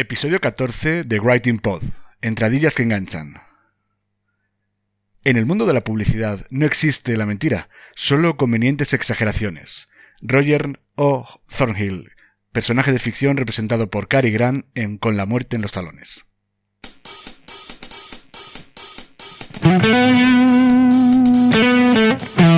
Episodio 14 de Writing Pod. Entradillas que enganchan. En el mundo de la publicidad no existe la mentira, solo convenientes exageraciones. Roger O. Thornhill, personaje de ficción representado por Cary Grant en Con la muerte en los talones.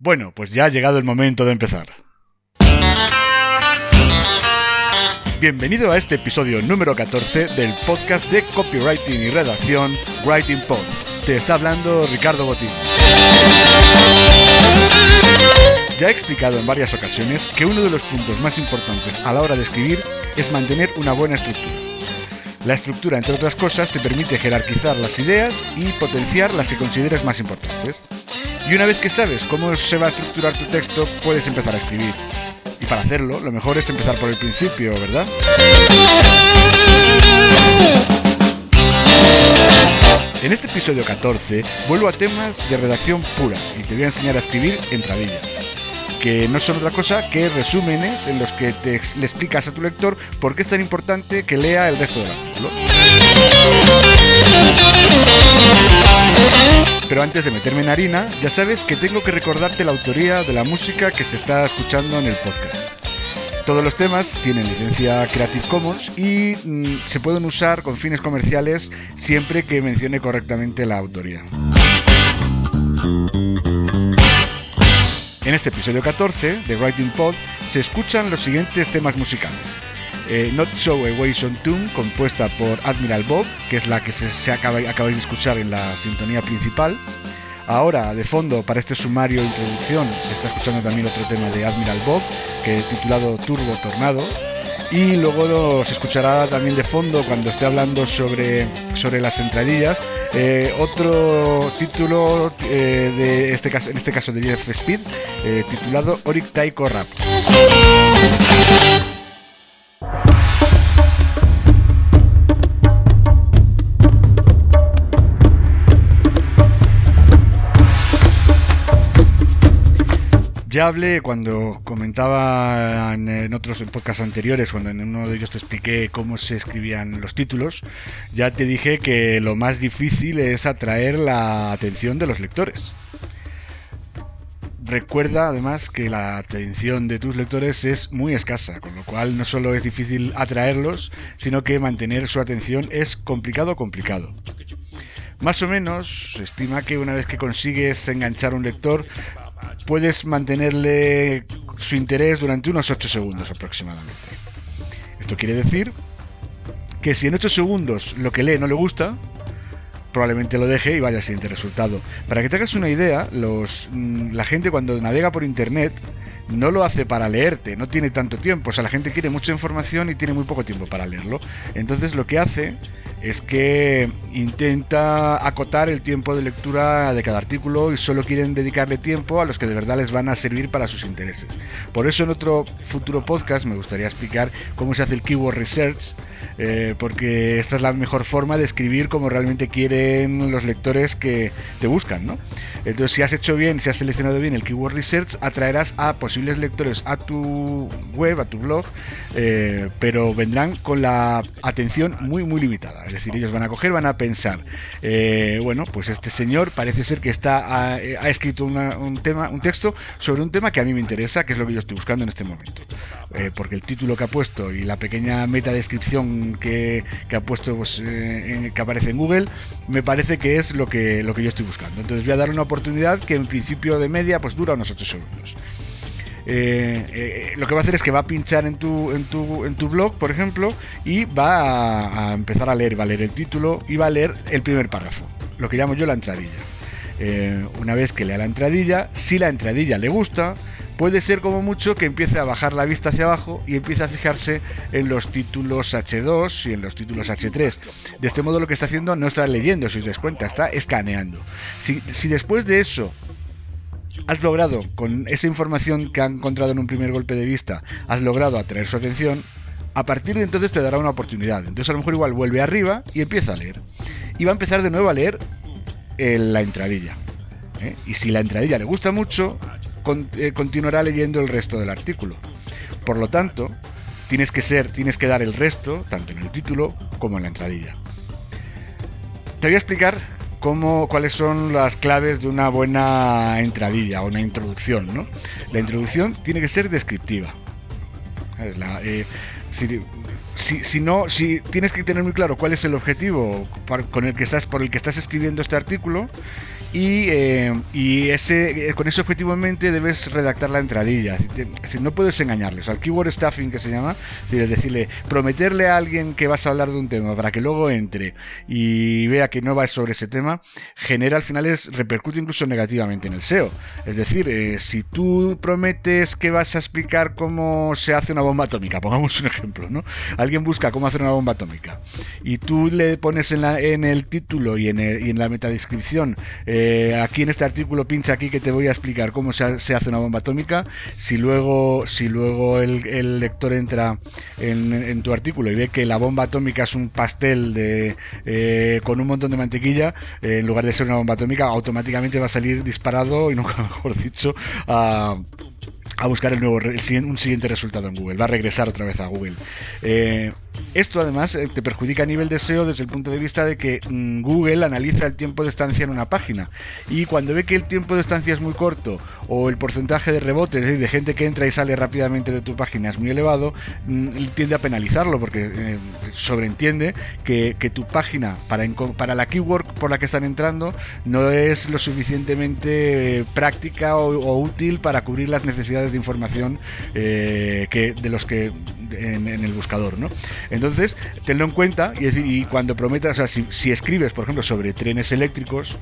Bueno, pues ya ha llegado el momento de empezar. Bienvenido a este episodio número 14 del podcast de copywriting y redacción Writing Pod. Te está hablando Ricardo Botín. Ya he explicado en varias ocasiones que uno de los puntos más importantes a la hora de escribir es mantener una buena estructura. La estructura, entre otras cosas, te permite jerarquizar las ideas y potenciar las que consideres más importantes. Y una vez que sabes cómo se va a estructurar tu texto, puedes empezar a escribir. Y para hacerlo, lo mejor es empezar por el principio, ¿verdad? En este episodio 14 vuelvo a temas de redacción pura y te voy a enseñar a escribir entradillas, que no son otra cosa que resúmenes en los que te le explicas a tu lector por qué es tan importante que lea el resto del artículo. Pero antes de meterme en harina, ya sabes que tengo que recordarte la autoría de la música que se está escuchando en el podcast. Todos los temas tienen licencia Creative Commons y mm, se pueden usar con fines comerciales siempre que mencione correctamente la autoría. En este episodio 14 de Writing Pod se escuchan los siguientes temas musicales. Eh, Not So Away Son Tune, compuesta por Admiral Bob, que es la que se, acabáis de escuchar en la sintonía principal. Ahora, de fondo, para este sumario de introducción, se está escuchando también otro tema de Admiral Bob, que titulado Turbo Tornado. Y luego se escuchará también de fondo, cuando esté hablando sobre, sobre las entradillas, eh, otro título eh, de este caso, en este caso de Jeff Speed, eh, titulado Oric Taiko Rap. Cuando comentaba en, en otros podcasts anteriores, cuando en uno de ellos te expliqué cómo se escribían los títulos, ya te dije que lo más difícil es atraer la atención de los lectores. Recuerda además que la atención de tus lectores es muy escasa, con lo cual no solo es difícil atraerlos, sino que mantener su atención es complicado complicado. Más o menos, se estima que una vez que consigues enganchar a un lector, puedes mantenerle su interés durante unos 8 segundos aproximadamente. Esto quiere decir que si en 8 segundos lo que lee no le gusta, probablemente lo deje y vaya al siguiente resultado. Para que te hagas una idea, los, mm, la gente cuando navega por internet no lo hace para leerte, no tiene tanto tiempo. O sea, la gente quiere mucha información y tiene muy poco tiempo para leerlo. Entonces lo que hace es que intenta acotar el tiempo de lectura de cada artículo y solo quieren dedicarle tiempo a los que de verdad les van a servir para sus intereses. Por eso en otro futuro podcast me gustaría explicar cómo se hace el keyword research, eh, porque esta es la mejor forma de escribir como realmente quieren los lectores que te buscan, ¿no? Entonces, si has hecho bien, si has seleccionado bien el keyword research, atraerás a posibles lectores a tu web, a tu blog, eh, pero vendrán con la atención muy, muy limitada. Es decir, ellos van a coger, van a pensar, eh, bueno, pues este señor parece ser que está ha, escrito un tema, un texto sobre un tema que a mí me interesa, que es lo que yo estoy buscando en este momento. Eh, porque el título que ha puesto y la pequeña meta descripción que, ha puesto pues, que aparece en Google, me parece que es lo que, lo que yo estoy buscando. Entonces voy a darle una oportunidad que en principio de media pues dura unos 8 segundos. Eh, eh, lo que va a hacer es que va a pinchar en tu, en tu, en tu blog, por ejemplo, y va a, empezar a leer, va a leer el título y va a leer el primer párrafo, lo que llamo yo la entradilla. Eh, una vez que lea la entradilla, si la entradilla le gusta, puede ser como mucho que empiece a bajar la vista hacia abajo y empiece a fijarse en los títulos H2 y en los títulos H3. De este modo lo que está haciendo no está leyendo, si os das cuenta, está escaneando. Si después de eso has logrado, con esa información que ha encontrado en un primer golpe de vista, has logrado atraer su atención, a partir de entonces te dará una oportunidad. Entonces a lo mejor igual vuelve arriba y empieza a leer. Y va a empezar de nuevo a leer la entradilla. ¿eh? Y si la entradilla le gusta mucho, eh, continuará leyendo el resto del artículo. Por lo tanto, tienes que ser, tienes que dar el resto, tanto en el título como en la entradilla. Te voy a explicar cómo, cuáles son las claves de una buena entradilla una introducción. ¿no? La introducción tiene que ser descriptiva. Eh, si, si, no, si tienes que tener muy claro cuál es el objetivo con el que estás, por el que estás escribiendo este artículo y, eh, y ese, eh, con ese objetivo en mente debes redactar la entradilla. Es decir, no puedes engañarles. Al keyword stuffing que se llama, es decirle, prometerle a alguien que vas a hablar de un tema para que luego entre y vea que no va sobre ese tema, genera al final es, repercute incluso negativamente en el SEO. Es decir, eh, si tú prometes que vas a explicar cómo se hace una bomba atómica, pongamos un ejemplo, ¿no? Alguien busca cómo hacer una bomba atómica y tú le pones en, el título y en, el, y en la metadescripción eh, aquí en este artículo pincha aquí que te voy a explicar cómo se, hace una bomba atómica. Si luego, si luego el, lector entra en, tu artículo y ve que la bomba atómica es un pastel de, eh, con un montón de mantequilla, eh, en lugar de ser una bomba atómica, automáticamente va a salir disparado y nunca mejor dicho a a buscar el nuevo, un siguiente resultado en Google, va a regresar otra vez a Google. Eh, esto además eh, te perjudica a nivel de SEO desde el punto de vista de que mm, Google analiza el tiempo de estancia en una página y cuando ve que el tiempo de estancia es muy corto o el porcentaje de rebotes, es de gente que entra y sale rápidamente de tu página es muy elevado, mm, tiende a penalizarlo porque eh, sobreentiende que, tu página para, para la keyword por la que están entrando no es lo suficientemente práctica o útil para cubrir las necesidades de información eh, que, de los que en, el buscador, ¿no? Entonces, tenlo en cuenta y cuando prometas, o sea, si, escribes, por ejemplo, sobre trenes eléctricos,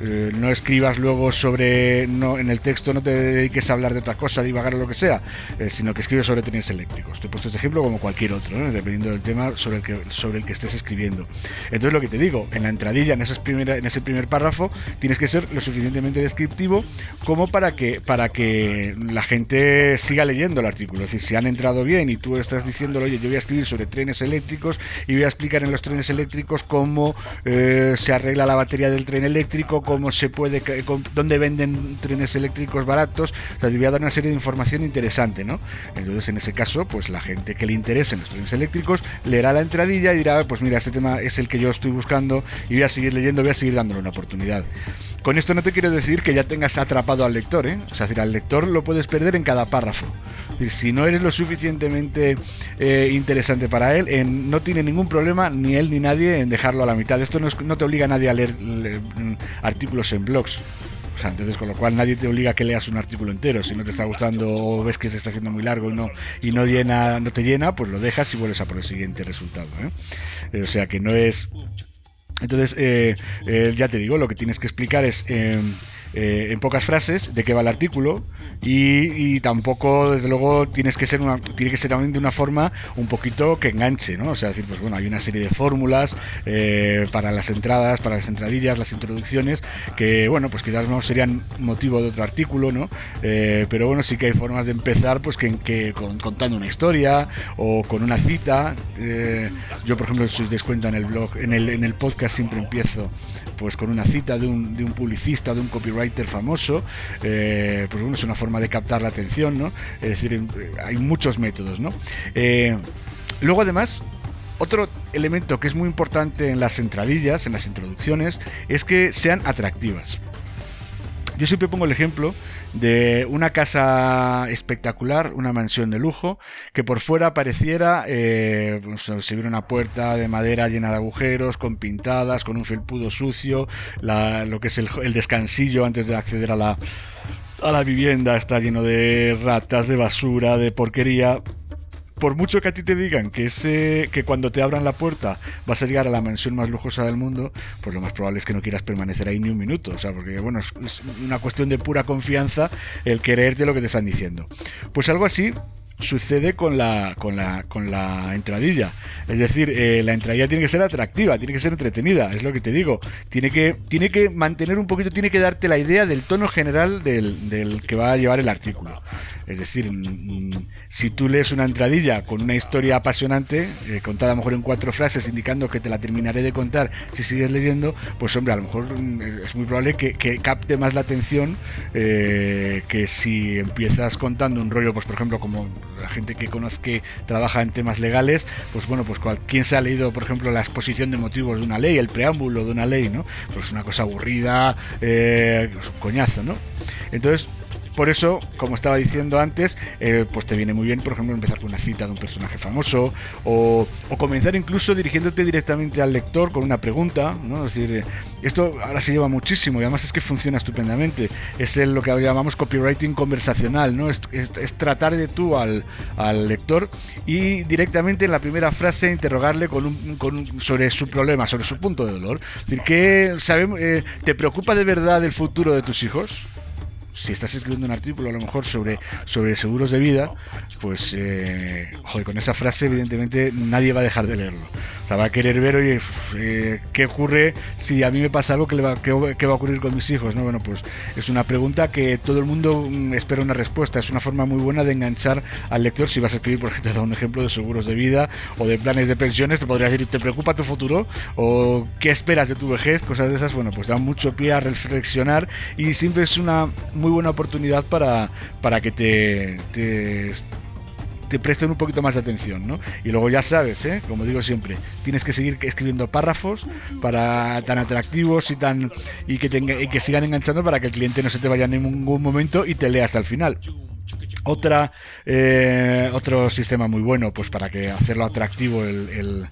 eh, no escribas luego sobre, no, en el texto no te dediques a hablar de otra cosa, divagar o lo que sea, eh, sino que escribes sobre trenes eléctricos. Te he puesto este ejemplo como cualquier otro, dependiendo del tema sobre el, que, sobre el que estés escribiendo. Entonces, lo que te digo, en la entradilla, en, esas primera, en ese primer párrafo, tienes que ser lo suficientemente descriptivo como para que, para que la gente siga leyendo el artículo. Es decir, si han entrado bien y tú estás diciéndolo, oye, yo voy a escribir sobre trenes eléctricos y voy a explicar en los trenes eléctricos cómo eh, se arregla la batería del tren eléctrico, cómo se puede, dónde venden trenes eléctricos baratos. O sea, te voy a dar una serie de información interesante, ¿no? Entonces, en ese caso, pues la gente que le interese en los trenes eléctricos leerá la entradilla y dirá, pues mira, este tema es el que yo estoy buscando y voy a seguir leyendo, voy a seguir dándole una oportunidad. Con esto no te quiero decir que ya tengas atrapado al lector, ¿eh? O sea, decir, al lector lo puedes perder en cada párrafo. si no eres lo suficientemente eh, interesante para él, no tiene ningún problema ni él ni nadie en dejarlo a la mitad. Esto no, no te obliga a nadie a leer mm, artículos en blogs. O sea, entonces con lo cual nadie te obliga a que leas un artículo entero. Si no te está gustando o ves que se está haciendo muy largo y no, y no llena, no te llena, pues lo dejas y vuelves a por el siguiente resultado. ¿eh? O sea que no es. Entonces, eh, ya te digo, lo que tienes que explicar es eh, en pocas frases de qué va el artículo y, tampoco, desde luego, tienes que ser una, tiene que ser también de una forma un poquito que enganche, ¿no? O sea, decir, pues bueno, hay una serie de fórmulas eh, para las entradas, para las entradillas, las introducciones, que bueno, pues quizás no serían motivo de otro artículo, ¿no? Eh, pero bueno, sí que hay formas de empezar, pues que, que contando una historia o con una cita. yo, por ejemplo, si os des cuenta en el blog, en el, en el podcast siempre empiezo pues con una cita de un, de un publicista, de un copywriter famoso, eh, pues bueno, es una forma de captar la atención, ¿no? Es decir, hay muchos métodos, ¿no? Eh, luego además, otro elemento que es muy importante en las entradillas, en las introducciones, es que sean atractivas. Yo siempre pongo el ejemplo de una casa espectacular, una mansión de lujo, que por fuera pareciera, eh, pues, se viera una puerta de madera llena de agujeros, con pintadas, con un felpudo sucio, lo que es el, el descansillo antes de acceder a la, a la vivienda está lleno de ratas, de basura, de porquería por mucho que a ti te digan que ese que cuando te abran la puerta vas a llegar a la mansión más lujosa del mundo, pues lo más probable es que no quieras permanecer ahí ni un minuto, o sea, porque bueno, es, una cuestión de pura confianza el creerte lo que te están diciendo. Pues algo así sucede con la, con la, con la entradilla. Es decir, eh, la entradilla tiene que ser atractiva, tiene que ser entretenida, es lo que te digo. Tiene que, tiene que mantener un poquito, tiene que darte la idea del tono general del, del que va a llevar el artículo. Es decir, mm, mm, si tú lees una entradilla con una historia apasionante, eh, contada a lo mejor en cuatro frases, indicando que te la terminaré de contar si sigues leyendo, pues hombre, a lo mejor mm, es muy probable que, capte más la atención eh, que si empiezas contando un rollo, pues por ejemplo, como la gente que conozca que trabaja en temas legales, pues bueno, pues quien se ha leído, por ejemplo, la exposición de motivos de una ley, el preámbulo de una ley, ¿no? Pues una cosa aburrida, eh, coñazo, ¿no? Entonces, por eso, como estaba diciendo antes, eh, pues te viene muy bien, por ejemplo, empezar con una cita de un personaje famoso o, comenzar incluso dirigiéndote directamente al lector con una pregunta, ¿no? Es decir, eh, esto ahora se lleva muchísimo y además es que funciona estupendamente. Es lo que llamamos copywriting conversacional, ¿no? Es, tratar de tú al, lector y directamente en la primera frase interrogarle con un, sobre su problema, sobre su punto de dolor. Es decir, ¿qué sabemos, eh, ¿te preocupa de verdad el futuro de tus hijos? Si estás escribiendo un artículo a lo mejor sobre, sobre seguros de vida, pues eh, joder, con esa frase evidentemente nadie va a dejar de leerlo. O sea, va a querer ver, oye, eh, ¿qué ocurre si a mí me pasa algo? ¿qué, va, qué, va a ocurrir con mis hijos? ¿no? Bueno, pues es una pregunta que todo el mundo mm, espera una respuesta. Es una forma muy buena de enganchar al lector. Si vas a escribir, por ejemplo, un ejemplo de seguros de vida o de planes de pensiones, te podría decir, ¿te preocupa tu futuro? ¿O qué esperas de tu vejez? Cosas de esas, bueno, pues da mucho pie a reflexionar y siempre es una muy buena oportunidad para, para que te, te, te presten un poquito más de atención, ¿no? Y luego ya sabes, ¿eh? como digo siempre, tienes que seguir escribiendo párrafos para tan atractivos y tan y que, tenga, y que sigan enganchando para que el cliente no se te vaya en ningún momento y te lea hasta el final. Otra, eh, otro sistema muy bueno, pues para que hacerlo atractivo el,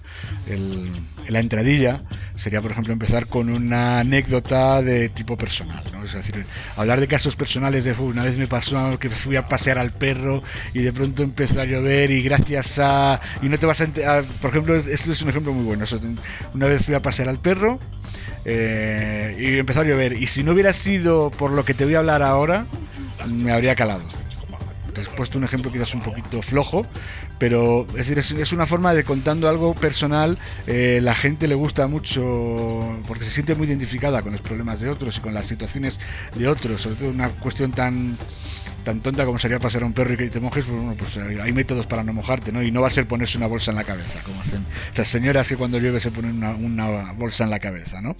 la entradilla, sería por ejemplo empezar con una anécdota de tipo personal, ¿no? Es decir, hablar de casos personales de una vez me pasó que fui a pasear al perro y de pronto empezó a llover y gracias a y no te vas a, por ejemplo, esto es un ejemplo muy bueno. Una vez fui a pasear al perro eh, y empezó a llover y si no hubiera sido por lo que te voy a hablar ahora me habría calado te he puesto un ejemplo quizás un poquito flojo, pero es decir, es, una forma de contando algo personal, eh, la gente le gusta mucho porque se siente muy identificada con los problemas de otros y con las situaciones de otros, sobre todo una cuestión tan tan tonta como sería pasar a un perro y que te mojes, pues pues hay métodos para no mojarte, ¿no? Y no va a ser ponerse una bolsa en la cabeza, como hacen estas señoras que cuando llueve se ponen una, una bolsa en la cabeza, ¿no?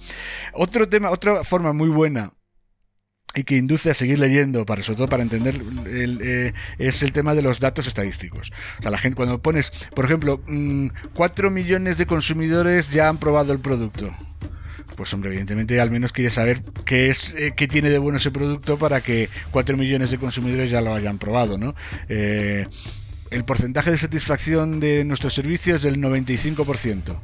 Otro tema, otra forma muy buena y que induce a seguir leyendo, para, sobre todo para entender, eh, es el tema de los datos estadísticos. O sea, la gente cuando pones, por ejemplo, 4 mm, millones de consumidores ya han probado el producto. Pues hombre, evidentemente al menos quieres saber qué es eh, qué tiene de bueno ese producto para que 4 millones de consumidores ya lo hayan probado, ¿no? Eh, el porcentaje de satisfacción de nuestros servicios es del 95%.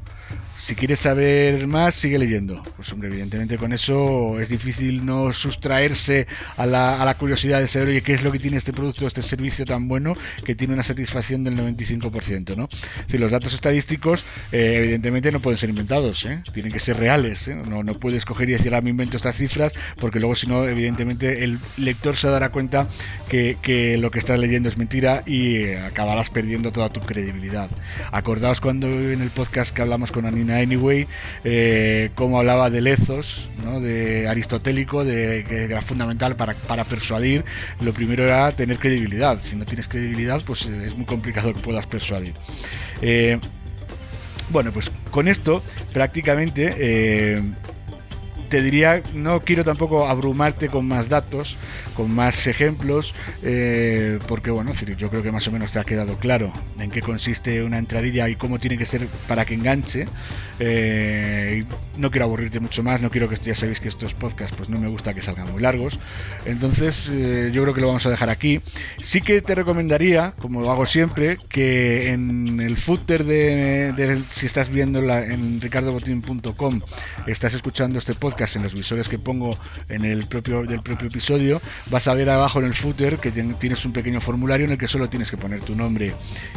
Si quieres saber más, sigue leyendo. Pues hombre, evidentemente con eso es difícil no sustraerse a la, a la curiosidad de saber, oye, qué es lo que tiene este producto, este servicio tan bueno que tiene una satisfacción del 95%, ¿no? Es decir, los datos estadísticos eh, evidentemente no pueden ser inventados, ¿eh? tienen que ser reales, ¿eh? no, no puedes coger y decir, ah, me invento estas cifras, porque luego si no, evidentemente el lector se dará cuenta que, que lo que estás leyendo es mentira y acabarás perdiendo toda tu credibilidad. Acordaos cuando en el podcast que hablamos con Anyway, eh, cómo hablaba de Lezos, ¿no? de aristotélico, de que era fundamental para, para persuadir. Lo primero era tener credibilidad. Si no tienes credibilidad, pues eh, es muy complicado que puedas persuadir. Eh, bueno, pues con esto prácticamente eh, te diría, no quiero tampoco abrumarte con más datos, con más ejemplos, eh, porque bueno, yo creo que más o menos te ha quedado claro en qué consiste una entradilla y cómo tiene que ser para que enganche. Eh, no quiero aburrirte mucho más, no quiero que ya sabéis que estos podcasts pues no me gusta que salgan muy largos. Entonces eh, yo creo que lo vamos a dejar aquí. Sí que te recomendaría, como lo hago siempre, que en el footer de, si estás viendo en ricardobotín.com, estás escuchando este podcast en los visores que pongo en el propio del propio episodio, vas a ver abajo en el footer que tienes un pequeño formulario en el que solo tienes que poner tu nombre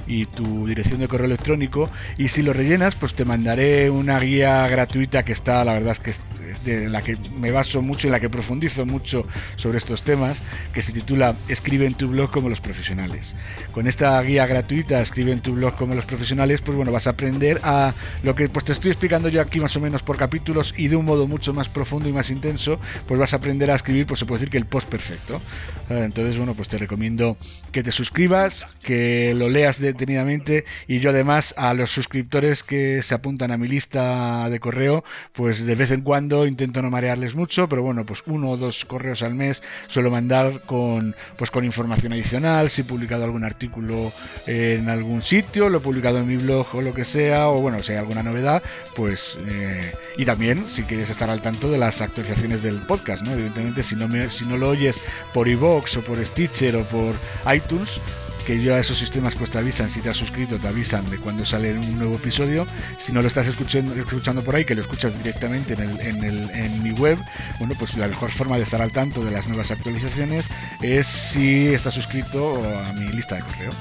y tu dirección de correo electrónico y si lo rellenas pues te mandaré una guía gratuita que está la verdad es que de la que me baso mucho en la que profundizo mucho sobre estos temas que se titula escribe en tu blog como los profesionales. Con esta guía gratuita escribe en tu blog como los profesionales pues bueno vas a aprender a lo que pues te estoy explicando yo aquí más o menos por capítulos y de un modo mucho más profundo y más intenso pues vas a aprender a escribir pues se puede decir que el post perfecto. Entonces, bueno, pues te recomiendo que te suscribas, que lo leas detenidamente y yo además a los suscriptores que se apuntan a mi lista de correo, pues de vez en cuando intento no marearles mucho, pero bueno, pues uno o dos correos al mes suelo mandar con, pues con información adicional, si he publicado algún artículo en algún sitio, lo he publicado en mi blog o lo que sea, o bueno, si hay alguna novedad, pues... Eh, y también si quieres estar al tanto de las actualizaciones del podcast, ¿no? Evidentemente si no, me, si no lo oyes por iVoox o por Stitcher o por iTunes, que yo a esos sistemas pues te avisan, si te has suscrito te avisan de cuando sale un nuevo episodio, si no lo estás escuchando, escuchando por ahí, que lo escuchas directamente en, el, en, el, en mi web, bueno pues la mejor forma de estar al tanto de las nuevas actualizaciones es si estás suscrito a mi lista de correo.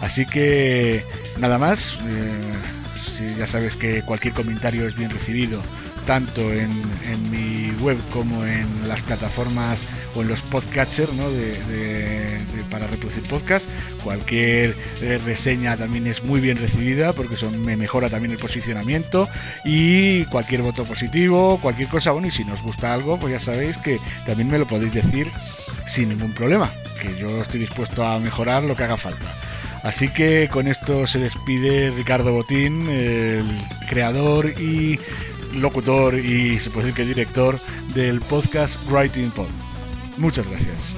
Así que nada más, eh, ya sabes que cualquier comentario es bien recibido tanto en, mi web como en las plataformas o en los podcatchers ¿no? de, para reproducir podcast. Cualquier eh, reseña también es muy bien recibida porque son, me mejora también el posicionamiento y cualquier voto positivo, cualquier cosa, bueno, y si nos gusta algo, pues ya sabéis que también me lo podéis decir sin ningún problema, que yo estoy dispuesto a mejorar lo que haga falta. Así que con esto se despide Ricardo Botín, el creador y locutor y se puede decir que director del podcast Writing Pod. Muchas gracias.